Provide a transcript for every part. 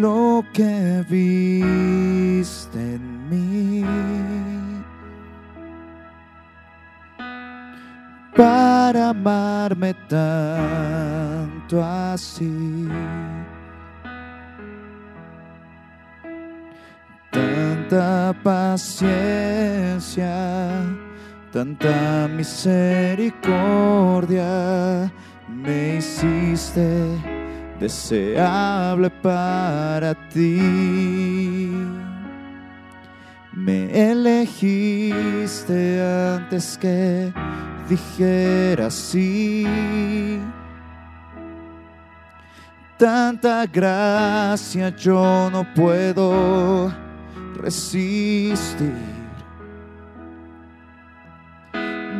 lo que viste en mí para amarme tanto así. Tanta paciencia, tanta misericordia me hiciste deseable para ti. Me elegiste antes que dijera sí. Tanta gracia yo no puedo resistir.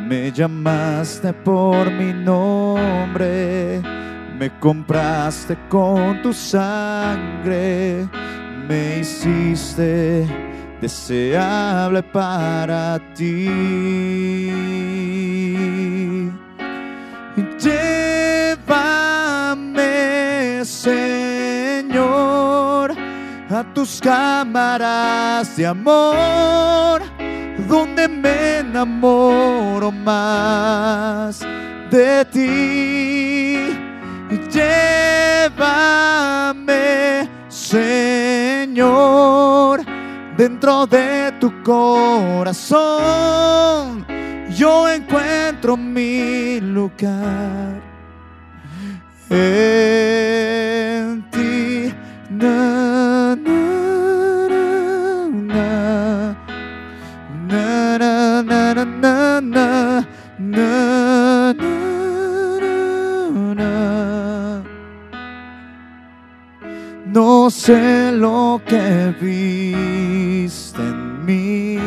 Me llamaste por mi nombre, me compraste con tu sangre, me hiciste deseable para ti. Llévame, Señor, a tus cámaras de amor, donde me enamoro más de ti llévame, Señor, dentro de tu corazón. Yo encuentro mi lugar en ti. No sé lo que viste en mí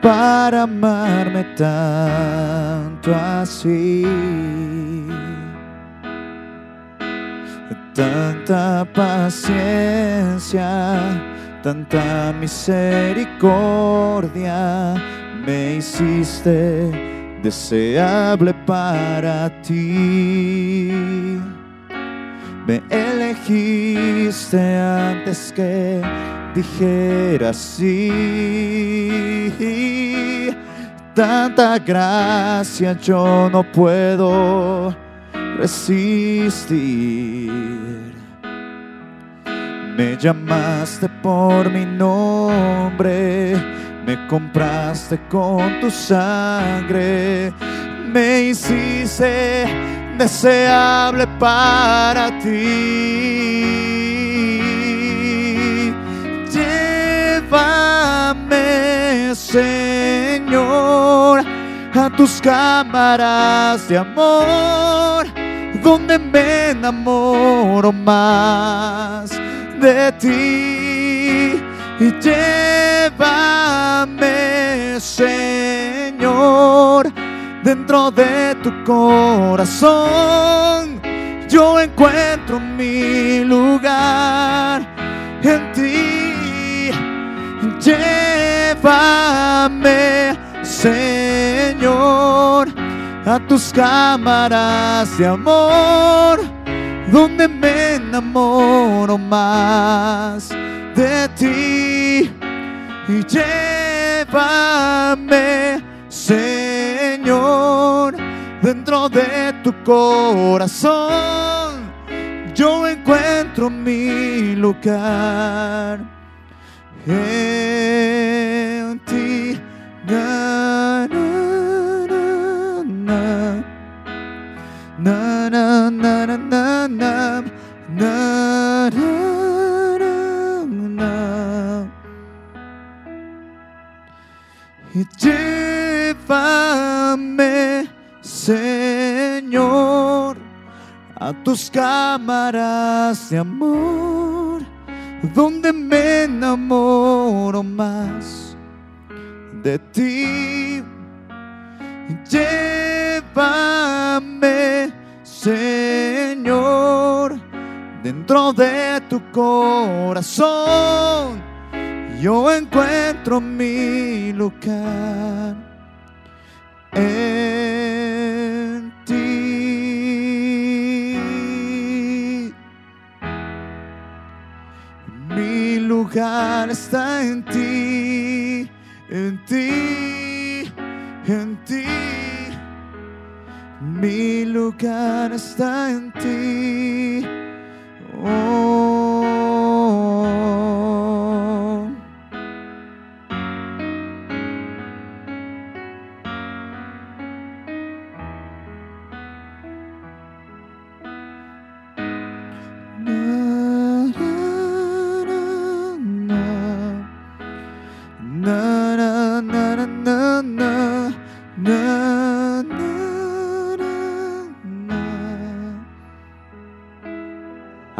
para amarme tanto así. Tanta paciencia, tanta misericordia me hiciste deseable para ti. Me elegiste antes que dijera sí. Tanta gracia yo no puedo resistir. Me llamaste por mi nombre, me compraste con tu sangre, me hiciste deseable para ti. Llévame, Señor, a tus cámaras de amor, donde me enamoro más de ti. Y llévame, Señor, dentro de tu corazón. Yo encuentro mi lugar en ti. Llévame, Señor, a tus cámaras de amor, donde me enamoro más de ti. Y llévame, Señor, dentro de tu corazón. Yo encuentro mi lugar en ti. Na, Y llévame, Señor, a tus cámaras de amor, donde me enamoro más de ti. Llévame, Señor, dentro de tu corazón, yo encuentro mi lugar en ti. Mi lugar está en ti, en ti, en ti. Mi lugar está en ti. Oh.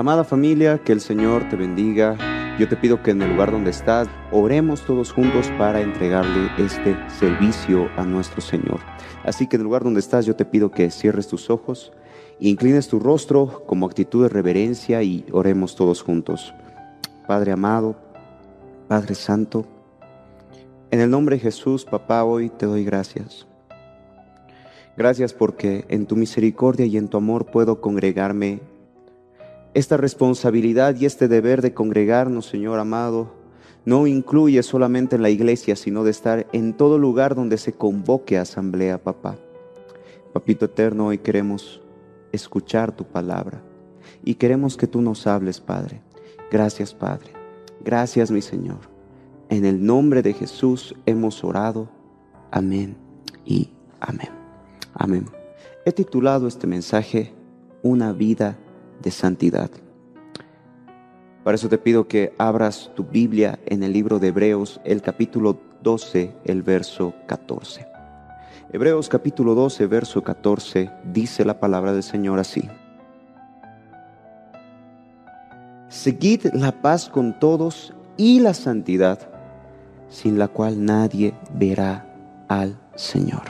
Amada familia, que el Señor te bendiga. Yo te pido que en el lugar donde estás, oremos todos juntos para entregarle este servicio a nuestro Señor. Así que en el lugar donde estás, yo te pido que cierres tus ojos, inclines tu rostro como actitud de reverencia y oremos todos juntos. Padre amado, Padre Santo, en el nombre de Jesús, papá, hoy te doy gracias. Gracias porque en tu misericordia y en tu amor puedo congregarme esta responsabilidad y este deber de congregarnos, Señor amado, no incluye solamente en la iglesia, sino de estar en todo lugar donde se convoque asamblea, papá. Papito eterno, hoy queremos escuchar tu palabra y queremos que tú nos hables, Padre. Gracias, Padre. Gracias, mi Señor. En el nombre de Jesús hemos orado. Amén y amén. Amén. He titulado este mensaje Una vida de santidad. Para eso te pido que abras tu Biblia en el libro de Hebreos, el capítulo 12, el verso 14. Hebreos capítulo 12, verso 14, dice la palabra del Señor así. Seguid la paz con todos y la santidad, sin la cual nadie verá al Señor.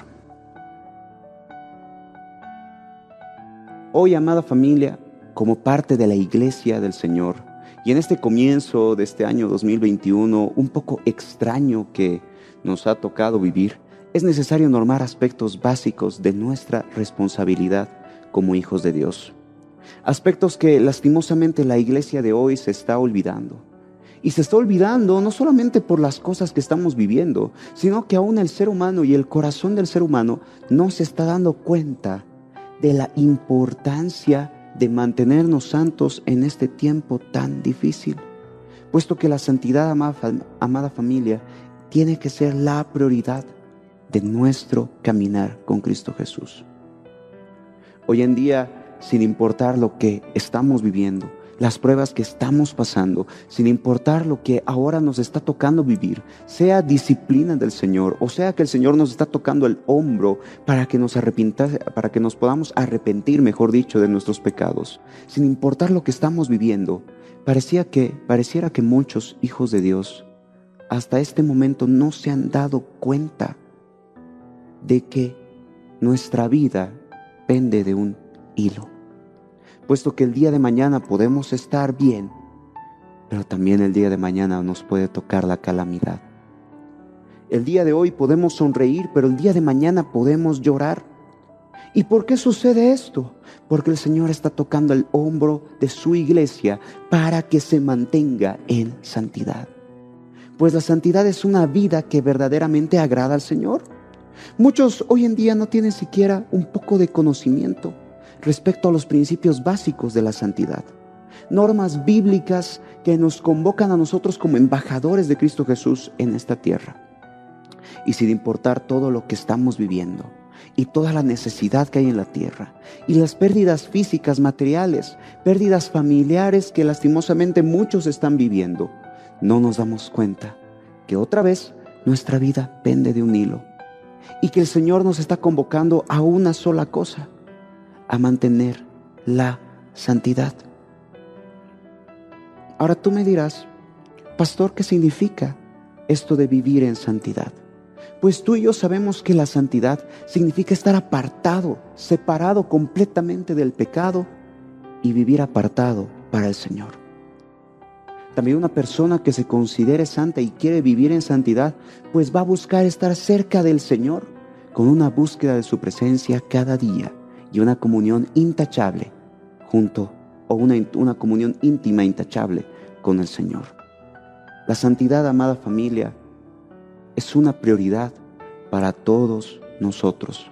Hoy, amada familia, como parte de la iglesia del Señor, y en este comienzo de este año 2021, un poco extraño que nos ha tocado vivir, es necesario normar aspectos básicos de nuestra responsabilidad como hijos de Dios. Aspectos que lastimosamente la iglesia de hoy se está olvidando. Y se está olvidando no solamente por las cosas que estamos viviendo, sino que aún el ser humano y el corazón del ser humano no se está dando cuenta de la importancia de mantenernos santos en este tiempo tan difícil, puesto que la santidad, amada, familia, tiene que ser la prioridad de nuestro caminar con Cristo Jesús. Hoy en día, sin importar lo que estamos viviendo, las pruebas que estamos pasando, sin importar lo que ahora nos está tocando vivir, sea disciplina del Señor, o sea que el Señor nos está tocando el hombro para que nos para que nos podamos arrepentir, mejor dicho, de nuestros pecados, sin importar lo que estamos viviendo, parecía que pareciera que muchos hijos de Dios hasta este momento no se han dado cuenta de que nuestra vida pende de un hilo puesto que el día de mañana podemos estar bien, pero también el día de mañana nos puede tocar la calamidad. El día de hoy podemos sonreír, pero el día de mañana podemos llorar. ¿Y por qué sucede esto? Porque el Señor está tocando el hombro de su iglesia para que se mantenga en santidad. Pues la santidad es una vida que verdaderamente agrada al Señor. Muchos hoy en día no tienen siquiera un poco de conocimiento respecto a los principios básicos de la santidad. Normas bíblicas que nos convocan a nosotros como embajadores de Cristo Jesús en esta tierra. Y sin importar todo lo que estamos viviendo y toda la necesidad que hay en la tierra y las pérdidas físicas, materiales, pérdidas familiares que lastimosamente muchos están viviendo, no nos damos cuenta que otra vez nuestra vida pende de un hilo y que el Señor nos está convocando a una sola cosa, a mantener la santidad. Ahora tú me dirás, pastor, ¿qué significa esto de vivir en santidad? Pues tú y yo sabemos que la santidad significa estar apartado, separado completamente del pecado y vivir apartado para el Señor. También una persona que se considere santa y quiere vivir en santidad, pues va a buscar estar cerca del Señor con una búsqueda de su presencia cada día y una comunión intachable junto o una, una comunión íntima intachable con el Señor. La santidad, amada familia, es una prioridad para todos nosotros,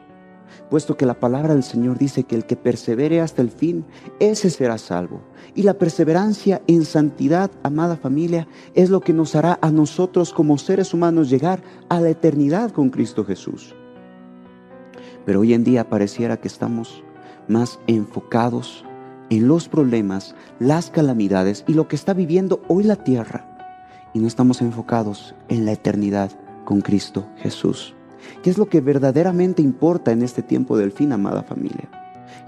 puesto que la palabra del Señor dice que el que persevere hasta el fin, ese será salvo. Y la perseverancia en santidad, amada familia, es lo que nos hará a nosotros como seres humanos llegar a la eternidad con Cristo Jesús. Pero hoy en día pareciera que estamos más enfocados en los problemas, las calamidades y lo que está viviendo hoy la tierra. Y no estamos enfocados en la eternidad con Cristo Jesús. ¿Qué es lo que verdaderamente importa en este tiempo del fin, amada familia?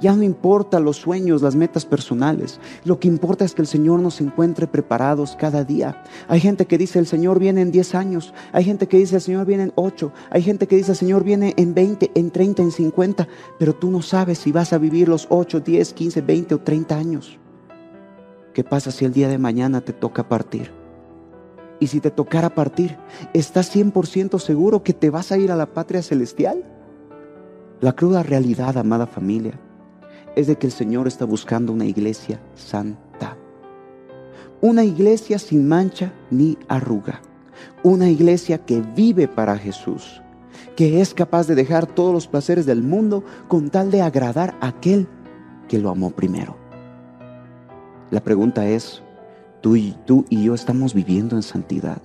Ya no importa los sueños, las metas personales. Lo que importa es que el Señor nos encuentre preparados cada día. Hay gente que dice el Señor viene en 10 años. Hay gente que dice el Señor viene en 8. Hay gente que dice el Señor viene en 20, en 30, en 50. Pero tú no sabes si vas a vivir los 8, 10, 15, 20 o 30 años. ¿Qué pasa si el día de mañana te toca partir? Y si te tocara partir, ¿estás 100% seguro que te vas a ir a la patria celestial? La cruda realidad, amada familia, es de que el Señor está buscando una iglesia santa. Una iglesia sin mancha ni arruga. Una iglesia que vive para Jesús, que es capaz de dejar todos los placeres del mundo con tal de agradar a aquel que lo amó primero. La pregunta es, ¿tú y, tú y yo estamos viviendo en santidad?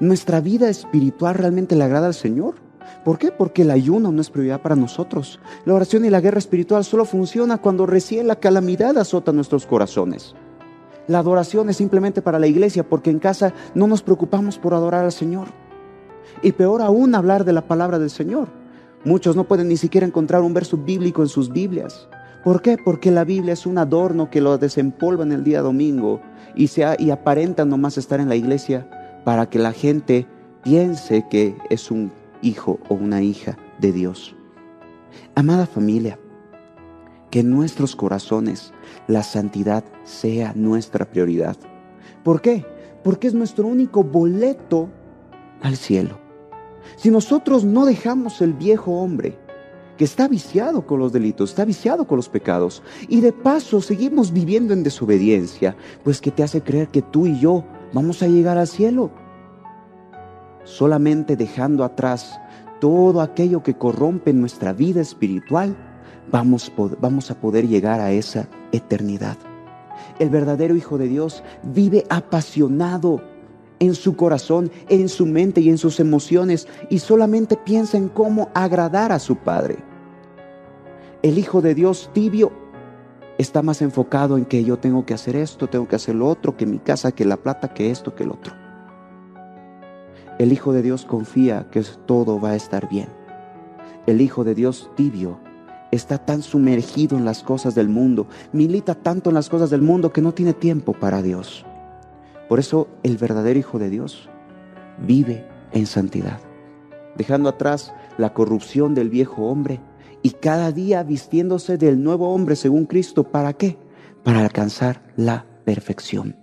¿Nuestra vida espiritual realmente le agrada al Señor? ¿Por qué? Porque el ayuno no es prioridad para nosotros. La oración y la guerra espiritual solo funciona cuando recién la calamidad azota nuestros corazones. La adoración es simplemente para la iglesia porque en casa no nos preocupamos por adorar al Señor. Y peor aún hablar de la palabra del Señor. Muchos no pueden ni siquiera encontrar un verso bíblico en sus Biblias. ¿Por qué? Porque la Biblia es un adorno que lo desempolva en el día domingo y, sea, y aparenta nomás estar en la iglesia para que la gente piense que es un hijo o una hija de Dios. Amada familia, que en nuestros corazones la santidad sea nuestra prioridad. ¿Por qué? Porque es nuestro único boleto al cielo. Si nosotros no dejamos el viejo hombre, que está viciado con los delitos, está viciado con los pecados, y de paso seguimos viviendo en desobediencia, pues que te hace creer que tú y yo vamos a llegar al cielo solamente dejando atrás todo aquello que corrompe nuestra vida espiritual, vamos, a poder llegar a esa eternidad. El verdadero Hijo de Dios vive apasionado en su corazón, en su mente y en sus emociones y solamente piensa en cómo agradar a su Padre. El Hijo de Dios tibio está más enfocado en que yo tengo que hacer esto, tengo que hacer lo otro, que mi casa, que la plata, que esto, que el otro. El Hijo de Dios confía que todo va a estar bien. El Hijo de Dios tibio está tan sumergido en las cosas del mundo, milita tanto en las cosas del mundo que no tiene tiempo para Dios. Por eso el verdadero Hijo de Dios vive en santidad, dejando atrás la corrupción del viejo hombre y cada día vistiéndose del nuevo hombre según Cristo. ¿Para qué? Para alcanzar la perfección.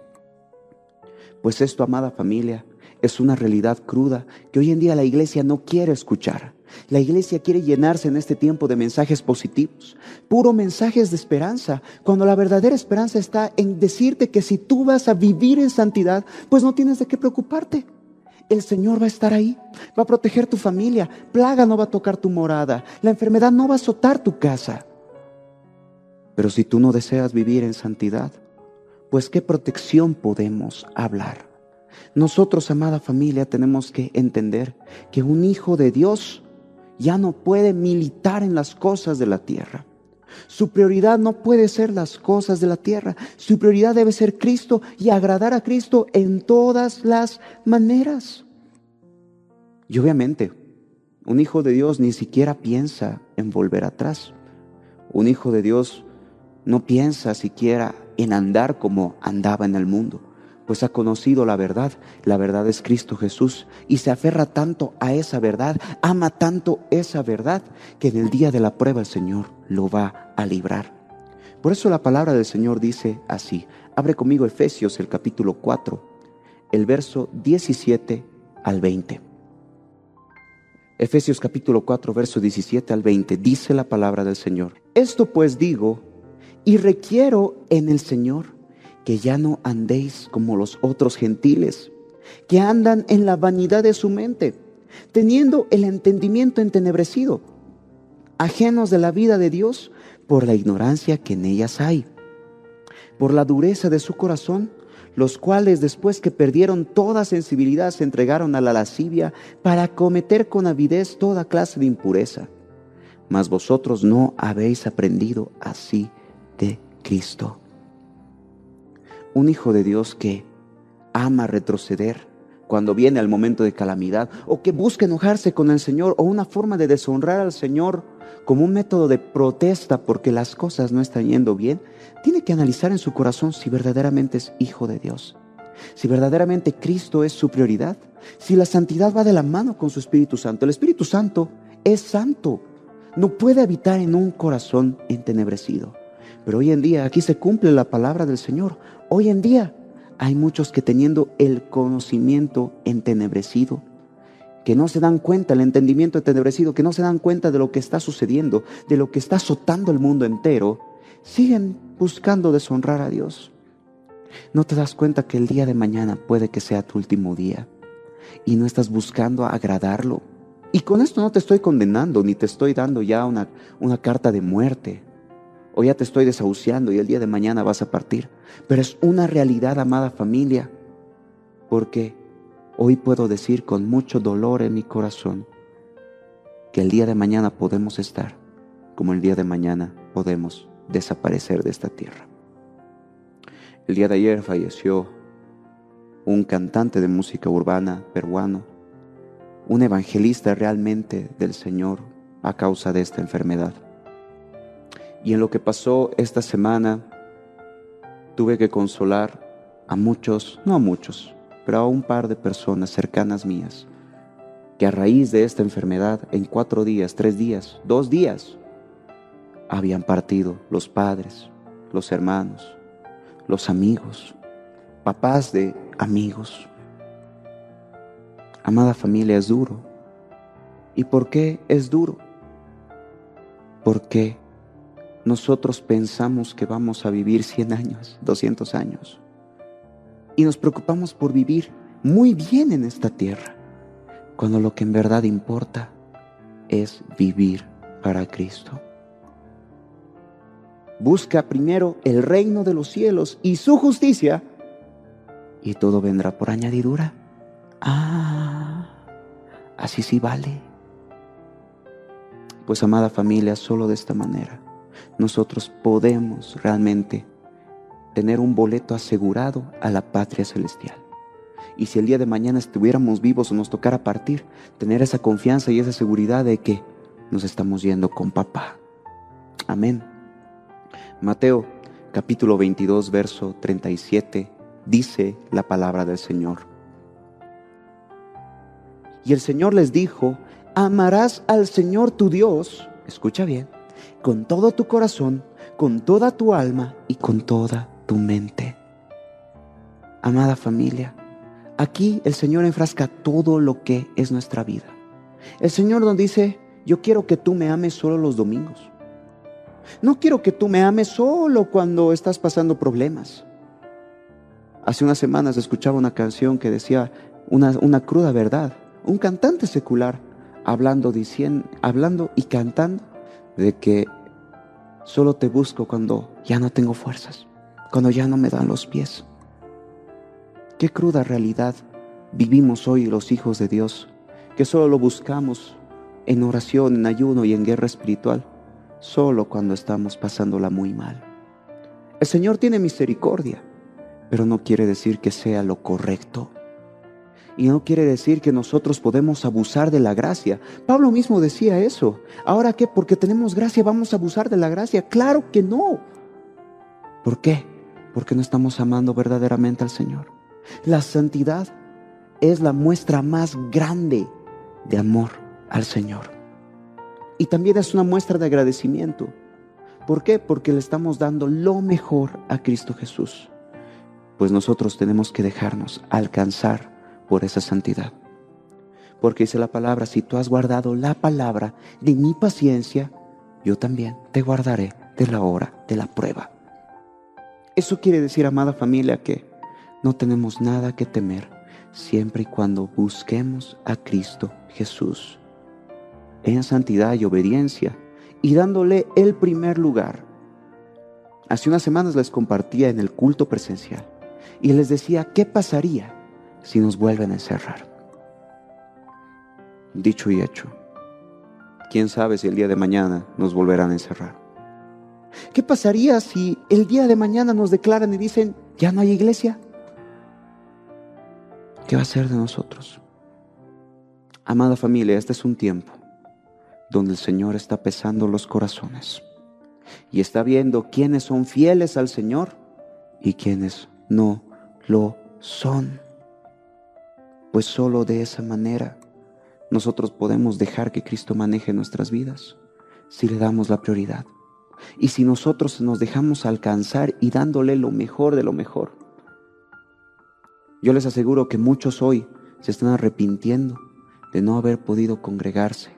Pues esto, amada familia, es una realidad cruda que hoy en día la iglesia no quiere escuchar. La iglesia quiere llenarse en este tiempo de mensajes positivos, puro mensajes de esperanza, cuando la verdadera esperanza está en decirte que si tú vas a vivir en santidad, pues no tienes de qué preocuparte. El Señor va a estar ahí, va a proteger tu familia, plaga no va a tocar tu morada, la enfermedad no va a azotar tu casa. Pero si tú no deseas vivir en santidad, pues qué protección podemos hablar. Nosotros, amada familia, tenemos que entender que un hijo de Dios ya no puede militar en las cosas de la tierra. Su prioridad no puede ser las cosas de la tierra. Su prioridad debe ser Cristo y agradar a Cristo en todas las maneras. Y obviamente, un hijo de Dios ni siquiera piensa en volver atrás. Un hijo de Dios no piensa siquiera en andar como andaba en el mundo pues ha conocido la verdad. La verdad es Cristo Jesús y se aferra tanto a esa verdad, ama tanto esa verdad, que en el día de la prueba el Señor lo va a librar. Por eso la palabra del Señor dice así. Abre conmigo Efesios el capítulo 4, el verso 17 al 20. Efesios capítulo 4, verso 17 al 20, dice la palabra del Señor. Esto pues digo y requiero en el Señor que ya no andéis como los otros gentiles, que andan en la vanidad de su mente, teniendo el entendimiento entenebrecido, ajenos de la vida de Dios por la ignorancia que en ellas hay, por la dureza de su corazón, los cuales después que perdieron toda sensibilidad se entregaron a la lascivia para cometer con avidez toda clase de impureza. Mas vosotros no habéis aprendido así de Cristo. Un hijo de Dios que ama retroceder cuando viene al momento de calamidad o que busca enojarse con el Señor o una forma de deshonrar al Señor como un método de protesta porque las cosas no están yendo bien, tiene que analizar en su corazón si verdaderamente es hijo de Dios, si verdaderamente Cristo es su prioridad, si la santidad va de la mano con su Espíritu Santo. El Espíritu Santo es santo, no puede habitar en un corazón entenebrecido. Pero hoy en día aquí se cumple la palabra del Señor. Hoy en día hay muchos que teniendo el conocimiento entenebrecido, que no se dan cuenta, el entendimiento entenebrecido, que no se dan cuenta de lo que está sucediendo, de lo que está azotando el mundo entero, siguen buscando deshonrar a Dios. No te das cuenta que el día de mañana puede que sea tu último día y no estás buscando agradarlo. Y con esto no te estoy condenando, ni te estoy dando ya una, una carta de muerte, o ya te estoy desahuciando y el día de mañana vas a partir. Pero es una realidad, amada familia, porque Hoy puedo decir con mucho dolor en mi corazón que el día de mañana podemos estar como el día de mañana podemos desaparecer de esta tierra. El día de ayer falleció un cantante de música urbana peruano, un evangelista realmente del Señor a causa de esta enfermedad. Y en lo que pasó esta semana, tuve que consolar a muchos, no a muchos, pero a un par de personas cercanas mías, que a raíz de esta enfermedad, en cuatro días, tres días, dos días, habían partido los padres, los hermanos, los amigos, papás de amigos. Amada familia, es duro. ¿Y por qué es duro? Porque nosotros pensamos que vamos a vivir 100 años, 200 años y nos preocupamos por vivir muy bien en esta tierra, cuando lo que en verdad importa es vivir para Cristo. Busca primero el reino de los cielos y su justicia, y todo vendrá por añadidura. Ah, así sí vale. Pues amada familia, solo de esta manera nosotros podemos realmente tener un boleto asegurado a la patria celestial. Y si el día de mañana estuviéramos vivos o nos tocara partir, tener esa confianza y esa seguridad de que nos estamos yendo con papá. Amén. Mateo capítulo 22, verso 37, dice la palabra del Señor. Y el Señor les dijo, amarás al Señor tu Dios, escucha bien, con todo tu corazón, con toda tu alma y con toda tu mente. Amada familia, aquí el Señor enfrasca todo lo que es nuestra vida. El Señor nos dice, yo quiero que tú me ames solo los domingos. No quiero que tú me ames solo cuando estás pasando problemas. Hace unas semanas escuchaba una canción que decía una, una cruda verdad. Un cantante secular hablando, diciendo, hablando y cantando de que solo te busco cuando ya no tengo fuerzas cuando ya no me dan los pies. Qué cruda realidad vivimos hoy los hijos de Dios, que solo lo buscamos en oración, en ayuno y en guerra espiritual, solo cuando estamos pasándola muy mal. El Señor tiene misericordia, pero no quiere decir que sea lo correcto. Y no quiere decir que nosotros podemos abusar de la gracia. Pablo mismo decía eso. ¿Ahora qué? Porque tenemos gracia vamos a abusar de la gracia. Claro que no. ¿Por qué? porque no estamos amando verdaderamente al Señor. La santidad es la muestra más grande de amor al Señor. Y también es una muestra de agradecimiento. ¿Por qué? Porque le estamos dando lo mejor a Cristo Jesús. Pues nosotros tenemos que dejarnos alcanzar por esa santidad. Porque dice la palabra, si tú has guardado la palabra de mi paciencia, yo también te guardaré de la hora de la prueba. Eso quiere decir, amada familia, que no tenemos nada que temer siempre y cuando busquemos a Cristo Jesús en santidad y obediencia y dándole el primer lugar. Hace unas semanas les compartía en el culto presencial y les decía qué pasaría si nos vuelven a encerrar. Dicho y hecho, quién sabe si el día de mañana nos volverán a encerrar. ¿Qué pasaría si el día de mañana nos declaran y dicen, ya no hay iglesia? ¿Qué va a ser de nosotros? Amada familia, este es un tiempo donde el Señor está pesando los corazones y está viendo quiénes son fieles al Señor y quiénes no lo son. Pues solo de esa manera nosotros podemos dejar que Cristo maneje nuestras vidas si le damos la prioridad. Y si nosotros nos dejamos alcanzar y dándole lo mejor de lo mejor. Yo les aseguro que muchos hoy se están arrepintiendo de no haber podido congregarse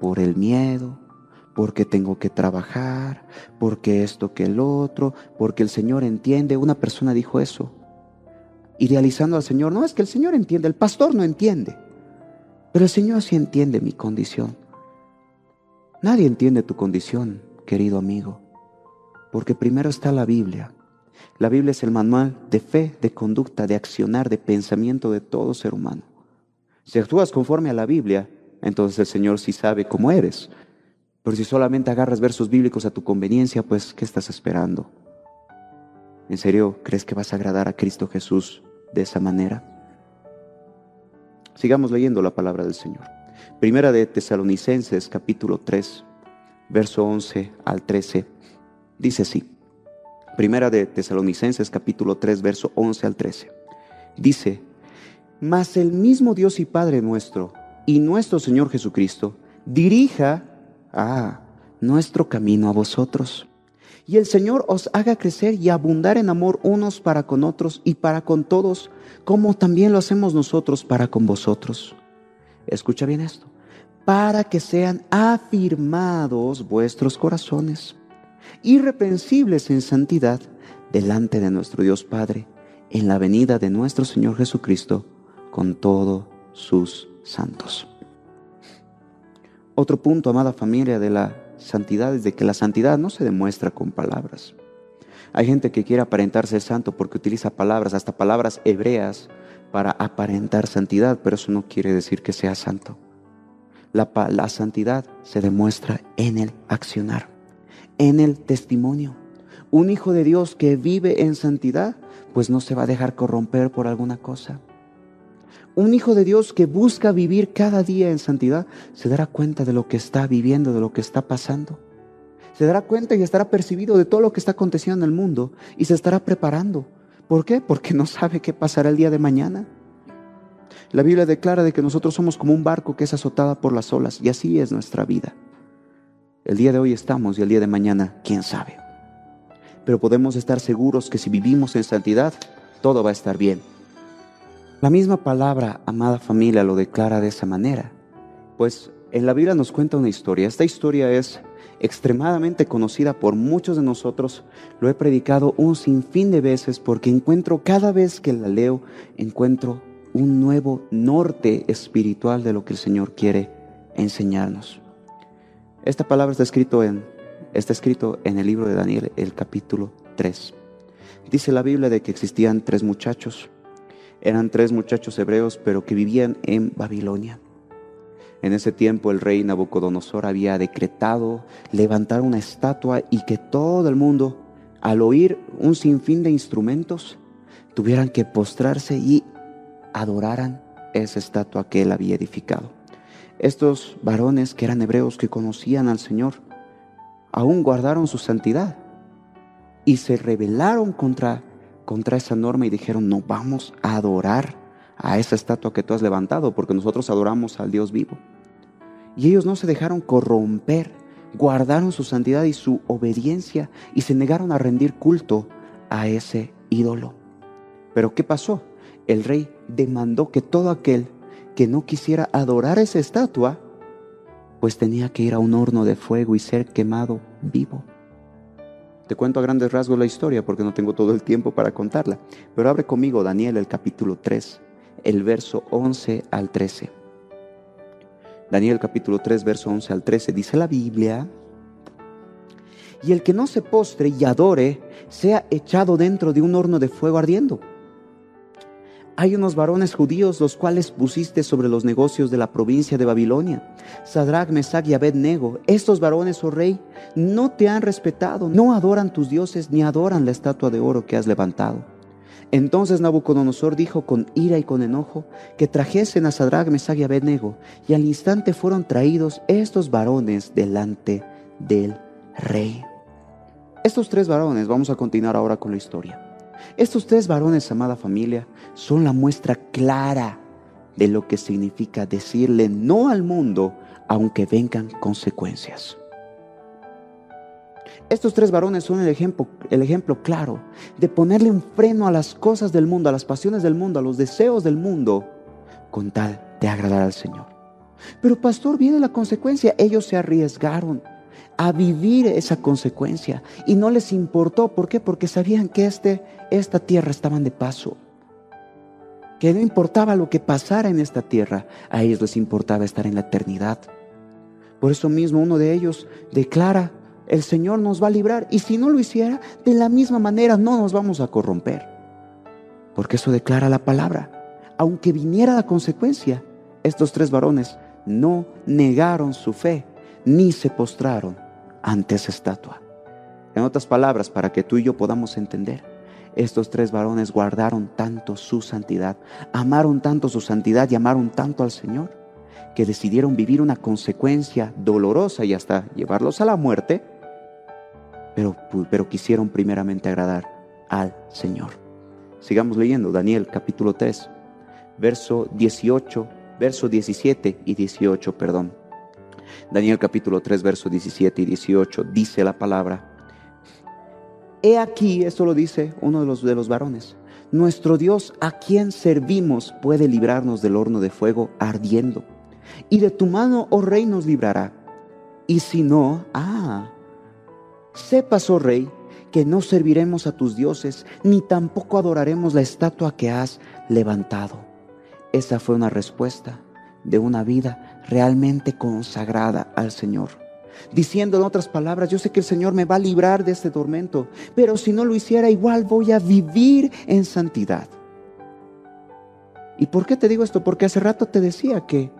por el miedo, porque tengo que trabajar, porque esto que el otro, porque el Señor entiende. Una persona dijo eso, idealizando al Señor. No es que el Señor entiende, el pastor no entiende, pero el Señor sí entiende mi condición. Nadie entiende tu condición, querido amigo, porque primero está la Biblia la Biblia es el manual de fe, de conducta, de accionar, de pensamiento de todo ser humano. Si actúas conforme a la Biblia, entonces el Señor sí sabe cómo eres. Pero si solamente agarras versos bíblicos a tu conveniencia, pues, ¿qué estás esperando? ¿En serio crees que vas a agradar a Cristo Jesús de esa manera? Sigamos leyendo la palabra del Señor. Primera de Tesalonicenses capítulo 3, verso 11 al 13, dice así. Primera de Tesalonicenses capítulo 3, verso 11 al 13. Dice, mas el mismo Dios y Padre nuestro y nuestro Señor Jesucristo dirija a nuestro camino a vosotros. Y el Señor os haga crecer y abundar en amor unos para con otros y para con todos, como también lo hacemos nosotros para con vosotros. Escucha bien esto, para que sean afirmados vuestros corazones irreprensibles en santidad delante de nuestro Dios Padre, en la venida de nuestro Señor Jesucristo con todos sus santos. Otro punto, amada familia, de la santidad es de que la santidad no se demuestra con palabras. Hay gente que quiere aparentarse santo porque utiliza palabras, hasta palabras hebreas, para aparentar santidad, pero eso no quiere decir que sea santo. La, la santidad se demuestra en el accionar en el testimonio. Un hijo de Dios que vive en santidad, pues no se va a dejar corromper por alguna cosa. Un hijo de Dios que busca vivir cada día en santidad, se dará cuenta de lo que está viviendo, de lo que está pasando. Se dará cuenta y estará percibido de todo lo que está aconteciendo en el mundo y se estará preparando. ¿Por qué? Porque no sabe qué pasará el día de mañana. La Biblia declara de que nosotros somos como un barco que es azotada por las olas y así es nuestra vida. El día de hoy estamos y el día de mañana, quién sabe. Pero podemos estar seguros que si vivimos en santidad, todo va a estar bien. La misma palabra, amada familia, lo declara de esa manera. Pues en la Biblia nos cuenta una historia. Esta historia es extremadamente conocida por muchos de nosotros. Lo he predicado un sinfín de veces porque encuentro, cada vez que la leo, encuentro un nuevo norte espiritual de lo que el Señor quiere enseñarnos. Esta palabra está escrito en está escrito en el libro de Daniel, el capítulo 3. Dice la Biblia de que existían tres muchachos. Eran tres muchachos hebreos, pero que vivían en Babilonia. En ese tiempo el rey Nabucodonosor había decretado levantar una estatua y que todo el mundo, al oír un sinfín de instrumentos, tuvieran que postrarse y adoraran esa estatua que él había edificado. Estos varones que eran hebreos que conocían al Señor, aún guardaron su santidad y se rebelaron contra, contra esa norma y dijeron, no vamos a adorar a esa estatua que tú has levantado, porque nosotros adoramos al Dios vivo. Y ellos no se dejaron corromper, guardaron su santidad y su obediencia y se negaron a rendir culto a ese ídolo. Pero ¿qué pasó? El rey demandó que todo aquel que no quisiera adorar esa estatua, pues tenía que ir a un horno de fuego y ser quemado vivo. Te cuento a grandes rasgos la historia porque no tengo todo el tiempo para contarla. Pero abre conmigo Daniel el capítulo 3, el verso 11 al 13. Daniel capítulo 3, verso 11 al 13. Dice la Biblia, y el que no se postre y adore sea echado dentro de un horno de fuego ardiendo. Hay unos varones judíos los cuales pusiste sobre los negocios de la provincia de Babilonia, Sadrach, Mesach y Abednego. Estos varones, oh rey, no te han respetado, no adoran tus dioses ni adoran la estatua de oro que has levantado. Entonces Nabucodonosor dijo con ira y con enojo que trajesen a Sadrach, Mesach y Abednego, y al instante fueron traídos estos varones delante del rey. Estos tres varones, vamos a continuar ahora con la historia. Estos tres varones, amada familia, son la muestra clara de lo que significa decirle no al mundo aunque vengan consecuencias. Estos tres varones son el ejemplo, el ejemplo claro de ponerle un freno a las cosas del mundo, a las pasiones del mundo, a los deseos del mundo, con tal de agradar al Señor. Pero pastor, viene la consecuencia. Ellos se arriesgaron a vivir esa consecuencia y no les importó. ¿Por qué? Porque sabían que este, esta tierra estaban de paso. Que no importaba lo que pasara en esta tierra, a ellos les importaba estar en la eternidad. Por eso mismo uno de ellos declara, el Señor nos va a librar y si no lo hiciera, de la misma manera no nos vamos a corromper. Porque eso declara la palabra. Aunque viniera la consecuencia, estos tres varones no negaron su fe ni se postraron ante esa estatua. En otras palabras, para que tú y yo podamos entender, estos tres varones guardaron tanto su santidad, amaron tanto su santidad y amaron tanto al Señor, que decidieron vivir una consecuencia dolorosa y hasta llevarlos a la muerte, pero, pero quisieron primeramente agradar al Señor. Sigamos leyendo Daniel capítulo 3, verso 18, verso 17 y 18, perdón. Daniel capítulo 3, verso 17 y 18, dice la palabra. He aquí, esto lo dice uno de los, de los varones, nuestro Dios a quien servimos puede librarnos del horno de fuego ardiendo, y de tu mano, oh rey, nos librará. Y si no, ah, sepas, oh rey, que no serviremos a tus dioses, ni tampoco adoraremos la estatua que has levantado. Esa fue una respuesta de una vida realmente consagrada al Señor. Diciendo en otras palabras, yo sé que el Señor me va a librar de este tormento, pero si no lo hiciera, igual voy a vivir en santidad. ¿Y por qué te digo esto? Porque hace rato te decía que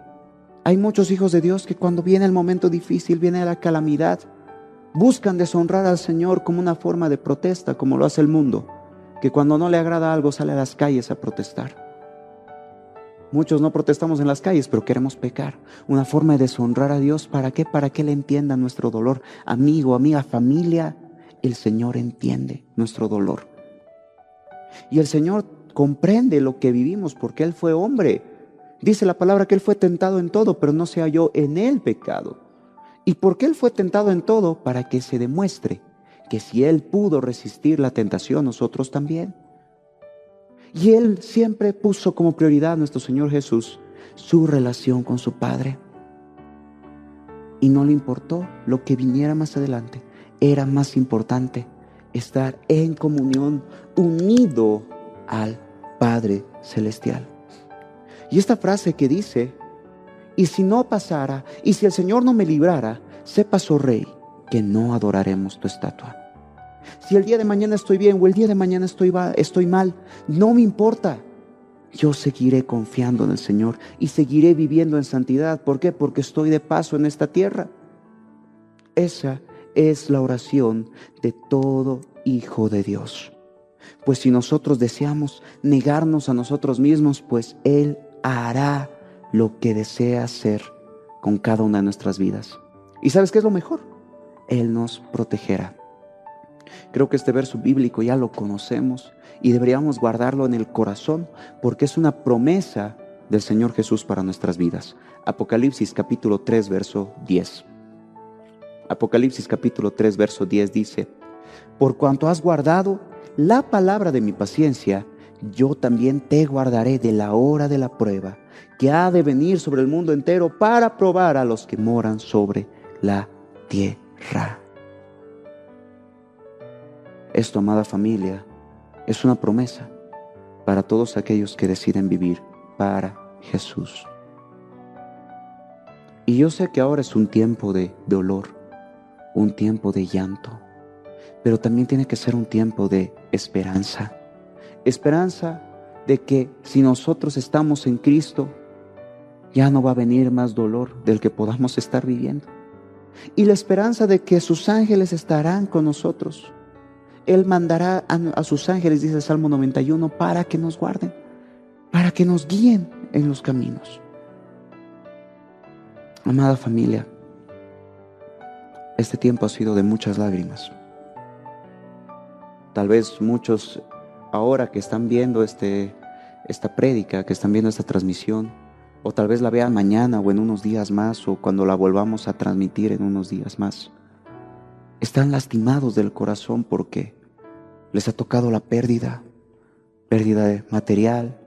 hay muchos hijos de Dios que cuando viene el momento difícil, viene la calamidad, buscan deshonrar al Señor como una forma de protesta, como lo hace el mundo, que cuando no le agrada algo sale a las calles a protestar. Muchos no protestamos en las calles, pero queremos pecar. Una forma de deshonrar a Dios. ¿Para qué? Para que Él entienda nuestro dolor. Amigo, amiga, familia, el Señor entiende nuestro dolor. Y el Señor comprende lo que vivimos porque Él fue hombre. Dice la palabra que Él fue tentado en todo, pero no se halló en el pecado. ¿Y por qué Él fue tentado en todo? Para que se demuestre que si Él pudo resistir la tentación, nosotros también. Y Él siempre puso como prioridad a nuestro Señor Jesús su relación con su Padre. Y no le importó lo que viniera más adelante. Era más importante estar en comunión, unido al Padre Celestial. Y esta frase que dice, y si no pasara, y si el Señor no me librara, sepas, oh Rey, que no adoraremos tu estatua. Si el día de mañana estoy bien o el día de mañana estoy, mal, no me importa. Yo seguiré confiando en el Señor y seguiré viviendo en santidad. ¿Por qué? Porque estoy de paso en esta tierra. Esa es la oración de todo hijo de Dios. Pues si nosotros deseamos negarnos a nosotros mismos, pues Él hará lo que desea hacer con cada una de nuestras vidas. ¿Y sabes qué es lo mejor? Él nos protegerá. Creo que este verso bíblico ya lo conocemos y deberíamos guardarlo en el corazón porque es una promesa del Señor Jesús para nuestras vidas. Apocalipsis capítulo 3, verso 10. Apocalipsis capítulo 3, verso 10 dice, Por cuanto has guardado la palabra de mi paciencia, yo también te guardaré de la hora de la prueba que ha de venir sobre el mundo entero para probar a los que moran sobre la tierra. Esto, amada familia, es una promesa para todos aquellos que deciden vivir para Jesús. Y yo sé que ahora es un tiempo de dolor, un tiempo de llanto, pero también tiene que ser un tiempo de esperanza. Esperanza de que si nosotros estamos en Cristo, ya no va a venir más dolor del que podamos estar viviendo. Y la esperanza de que sus ángeles estarán con nosotros. Él mandará a, sus ángeles, dice el Salmo 91, para que nos guarden, para que nos guíen en los caminos. Amada familia, este tiempo ha sido de muchas lágrimas. Tal vez muchos ahora que están viendo este, esta prédica, que están viendo esta transmisión, o tal vez la vean mañana o en unos días más, o cuando la volvamos a transmitir en unos días más, están lastimados del corazón porque les ha tocado la pérdida, pérdida de material,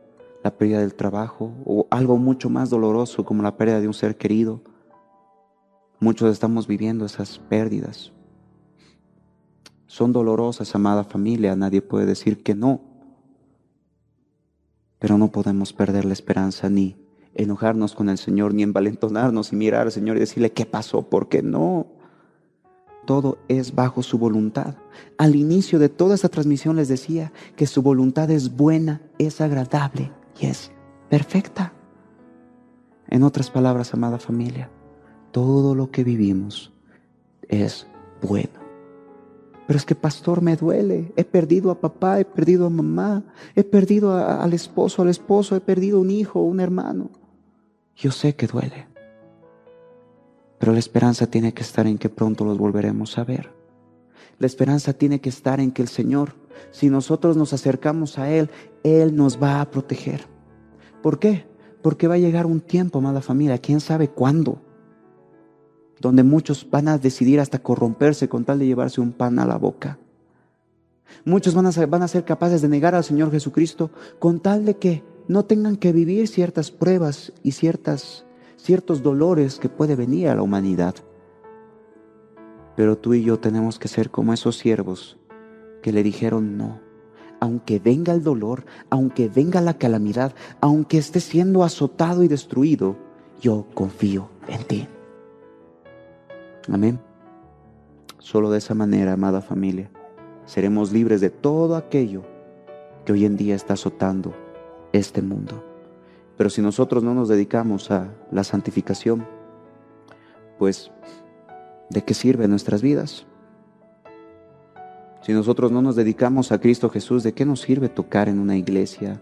la pérdida del trabajo, o algo mucho más doloroso como la pérdida de un ser querido. Muchos estamos viviendo esas pérdidas. Son dolorosas, amada familia, nadie puede decir que no. Pero no podemos perder la esperanza ni enojarnos con el Señor, ni envalentonarnos y mirar al Señor y decirle qué pasó, porque no. Todo es bajo su voluntad. Al inicio de toda esta transmisión les decía que su voluntad es buena, es agradable y es perfecta. En otras palabras, amada familia, todo lo que vivimos es bueno. Pero es que, pastor, me duele. He perdido a papá, he perdido a mamá, he perdido al esposo, al esposo, he perdido un hijo, un hermano. Yo sé que duele, pero la esperanza tiene que estar en que pronto los volveremos a ver. La esperanza tiene que estar en que el Señor, si nosotros nos acercamos a Él, Él nos va a proteger. ¿Por qué? Porque va a llegar un tiempo, amada familia, quién sabe cuándo, donde muchos van a decidir hasta corromperse con tal de llevarse un pan a la boca. Muchos van a, ser, van a ser capaces de negar al Señor Jesucristo con tal de que no tengan que vivir ciertas pruebas y ciertas, ciertos dolores que puede venir a la humanidad. Pero tú y yo tenemos que ser como esos siervos que le dijeron no. Aunque venga el dolor, aunque venga la calamidad, aunque esté siendo azotado y destruido, yo confío en ti. Amén. Solo de esa manera, amada familia, seremos libres de todo aquello que hoy en día está azotando este mundo. Pero si nosotros no nos dedicamos a la santificación, pues ¿de qué sirven nuestras vidas? Si nosotros no nos dedicamos a Cristo Jesús, ¿de qué nos sirve tocar en una iglesia?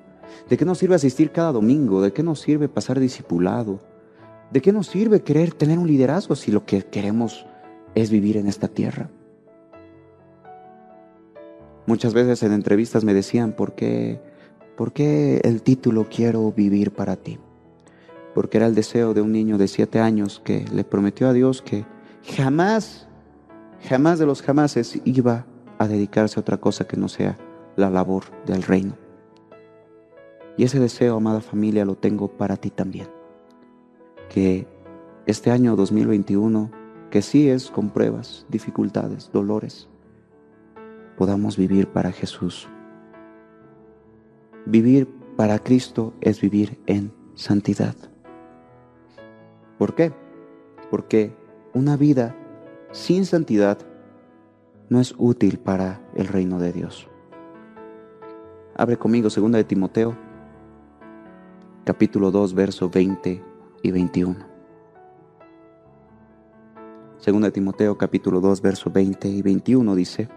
¿De qué nos sirve asistir cada domingo? ¿De qué nos sirve pasar discipulado? ¿De qué nos sirve querer tener un liderazgo si lo que queremos es vivir en esta tierra? Muchas veces en entrevistas me decían, ¿por qué ¿Por qué el título Quiero vivir para ti? Porque era el deseo de un niño de siete años que le prometió a Dios que jamás, jamás de los jamases iba a dedicarse a otra cosa que no sea la labor del reino. Y ese deseo, amada familia, lo tengo para ti también. Que este año 2021, que sí es con pruebas, dificultades, dolores, podamos vivir para Jesús Vivir para Cristo es vivir en santidad. ¿Por qué? Porque una vida sin santidad no es útil para el reino de Dios. Abre conmigo 2 de Timoteo, capítulo 2, versos 20 y 21. 2 de Timoteo, capítulo 2, versos 20 y 21 dice,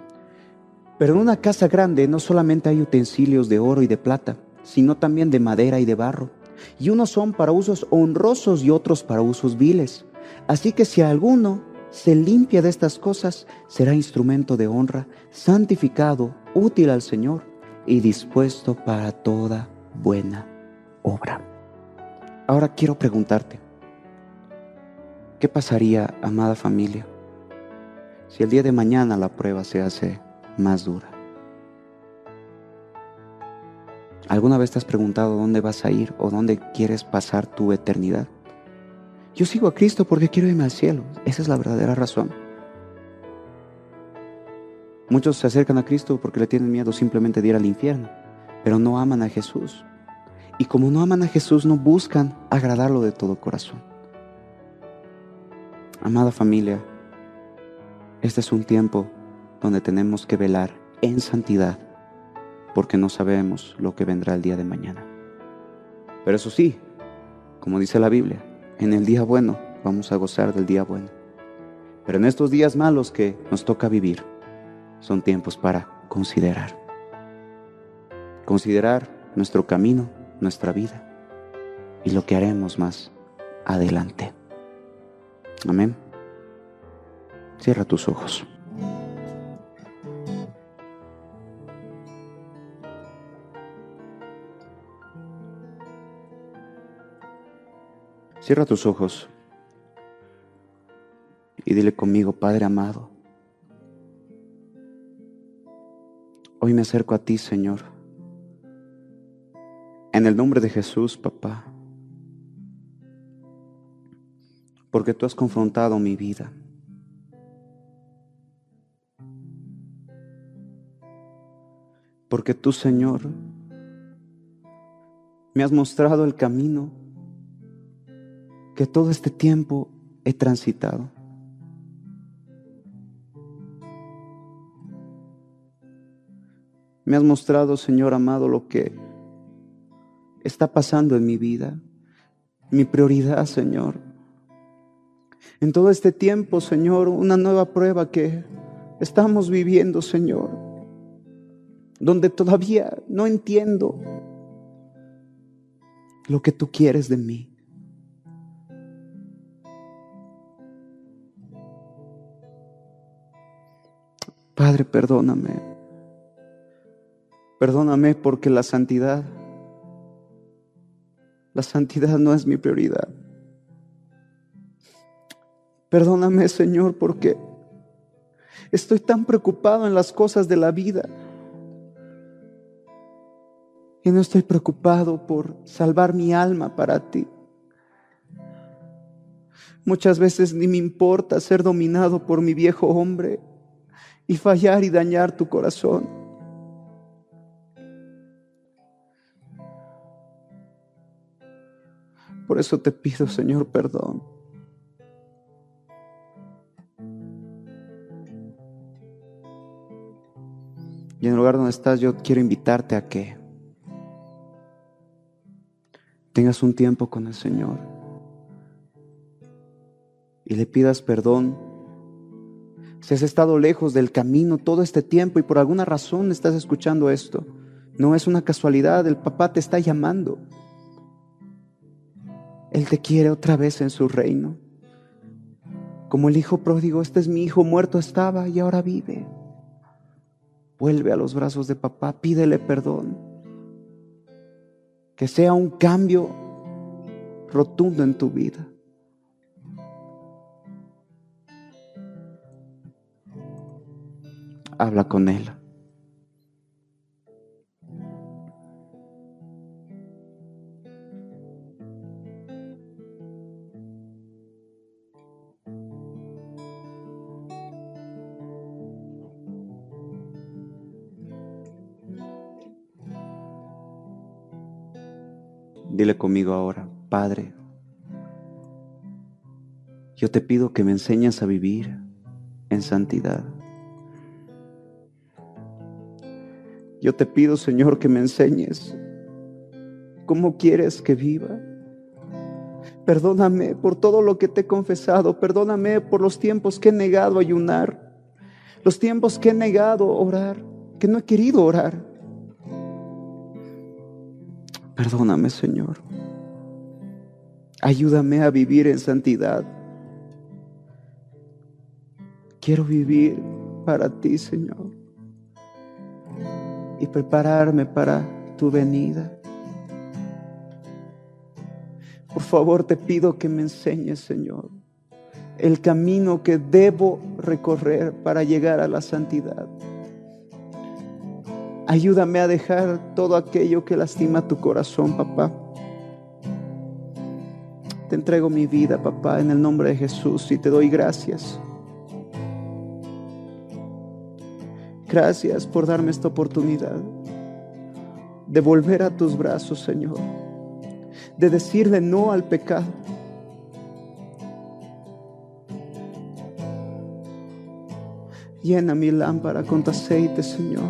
pero en una casa grande no solamente hay utensilios de oro y de plata, sino también de madera y de barro. Y unos son para usos honrosos y otros para usos viles. Así que si alguno se limpia de estas cosas, será instrumento de honra, santificado, útil al Señor y dispuesto para toda buena obra. Ahora quiero preguntarte, ¿qué pasaría, amada familia, si el día de mañana la prueba se hace más dura. ¿Alguna vez te has preguntado dónde vas a ir o dónde quieres pasar tu eternidad? Yo sigo a Cristo porque quiero irme al cielo. Esa es la verdadera razón. Muchos se acercan a Cristo porque le tienen miedo simplemente de ir al infierno, pero no aman a Jesús. Y como no aman a Jesús, no buscan agradarlo de todo corazón. Amada familia, este es un tiempo donde tenemos que velar en santidad, porque no sabemos lo que vendrá el día de mañana. Pero eso sí, como dice la Biblia, en el día bueno vamos a gozar del día bueno. Pero en estos días malos que nos toca vivir, son tiempos para considerar. Considerar nuestro camino, nuestra vida y lo que haremos más adelante. Amén. Cierra tus ojos. Cierra tus ojos y dile conmigo, Padre amado, hoy me acerco a ti, Señor. En el nombre de Jesús, papá, porque tú has confrontado mi vida. Porque tú, Señor, me has mostrado el camino que todo este tiempo he transitado. Me has mostrado, Señor amado, lo que está pasando en mi vida, mi prioridad, Señor. En todo este tiempo, Señor, una nueva prueba que estamos viviendo, Señor, donde todavía no entiendo lo que tú quieres de mí. Padre, perdóname. Perdóname porque la santidad, la santidad no es mi prioridad. Perdóname, Señor, porque estoy tan preocupado en las cosas de la vida. Y no estoy preocupado por salvar mi alma para ti. Muchas veces ni me importa ser dominado por mi viejo hombre y fallar y dañar tu corazón. Por eso te pido, Señor, perdón. Y en el lugar donde estás, yo quiero invitarte a que tengas un tiempo con el Señor y le pidas perdón si has estado lejos del camino todo este tiempo y por alguna razón estás escuchando esto, no es una casualidad, el papá te está llamando. Él te quiere otra vez en su reino. Como el hijo pródigo, este es mi hijo, muerto estaba y ahora vive. Vuelve a los brazos de papá, pídele perdón. Que sea un cambio rotundo en tu vida. Habla con Él. Dile conmigo ahora, Padre, yo te pido que me enseñes a vivir en santidad. Yo te pido, Señor, que me enseñes cómo quieres que viva. Perdóname por todo lo que te he confesado. Perdóname por los tiempos que he negado ayunar. Los tiempos que he negado orar. Que no he querido orar. Perdóname, Señor. Ayúdame a vivir en santidad. Quiero vivir para ti, Señor y prepararme para tu venida. Por favor, te pido que me enseñes, Señor, el camino que debo recorrer para llegar a la santidad. Ayúdame a dejar todo aquello que lastima tu corazón, papá. Te entrego mi vida, papá, en el nombre de Jesús y te doy gracias. Gracias por darme esta oportunidad de volver a tus brazos, Señor, de decirle no al pecado. Llena mi lámpara con tu aceite, Señor.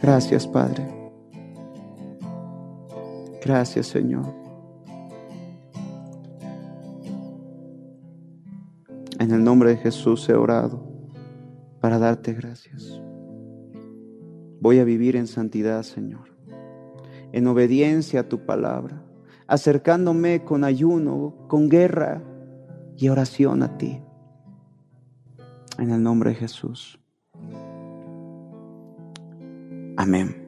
Gracias, Padre. Gracias, Señor. En el nombre de Jesús he orado para darte gracias. Voy a vivir en santidad, Señor, en obediencia a tu palabra, acercándome con ayuno, con guerra y oración a ti. En el nombre de Jesús. Amén.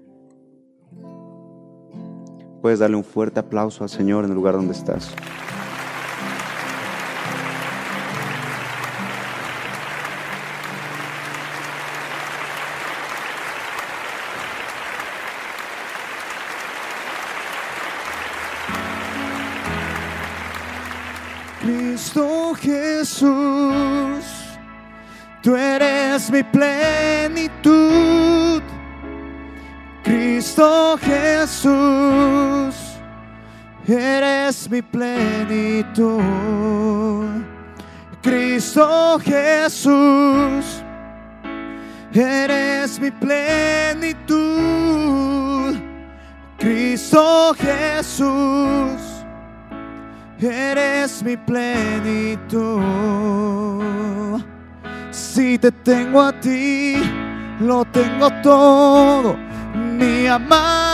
Puedes darle un fuerte aplauso al Señor en el lugar donde estás. Cristo Jesús, tú eres mi plenitud. Eres mi plenitud. Cristo Jesús, eres mi plenitud. Cristo Jesús, eres mi plenitud. Si te tengo a ti, lo tengo todo mi amado,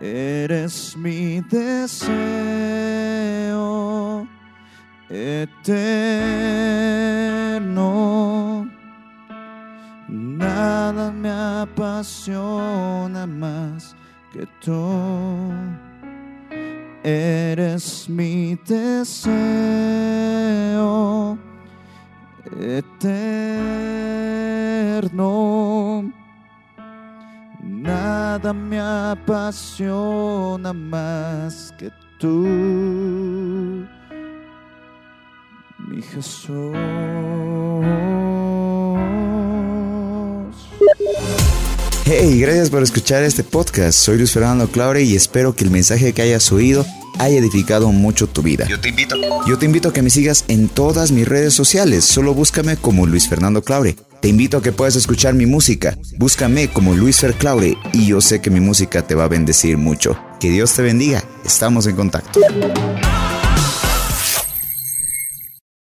eres mi deseo eterno. Nada me apasiona más que tú. Eres mi deseo eterno. Nada me apasiona más que tú, mi Jesús. Hey, gracias por escuchar este podcast. Soy Luis Fernando Claure y espero que el mensaje que hayas oído haya edificado mucho tu vida. Yo te invito. Yo te invito a que me sigas en todas mis redes sociales. Solo búscame como Luis Fernando Claure. Te invito a que puedas escuchar mi música. Búscame como Luis Fer Claure y yo sé que mi música te va a bendecir mucho. Que Dios te bendiga. Estamos en contacto.